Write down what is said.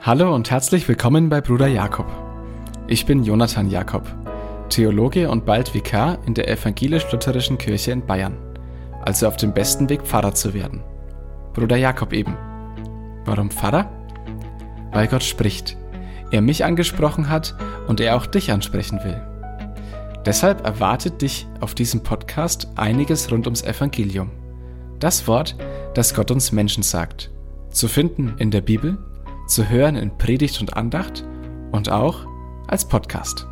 Hallo und herzlich willkommen bei Bruder Jakob. Ich bin Jonathan Jakob, Theologe und bald Vikar in der evangelisch-lutherischen Kirche in Bayern, also auf dem besten Weg Pfarrer zu werden. Bruder Jakob eben. Warum Pfarrer? Weil Gott spricht, er mich angesprochen hat und er auch dich ansprechen will. Deshalb erwartet dich auf diesem Podcast einiges rund ums Evangelium. Das Wort, das Gott uns Menschen sagt. Zu finden in der Bibel, zu hören in Predigt und Andacht und auch als Podcast.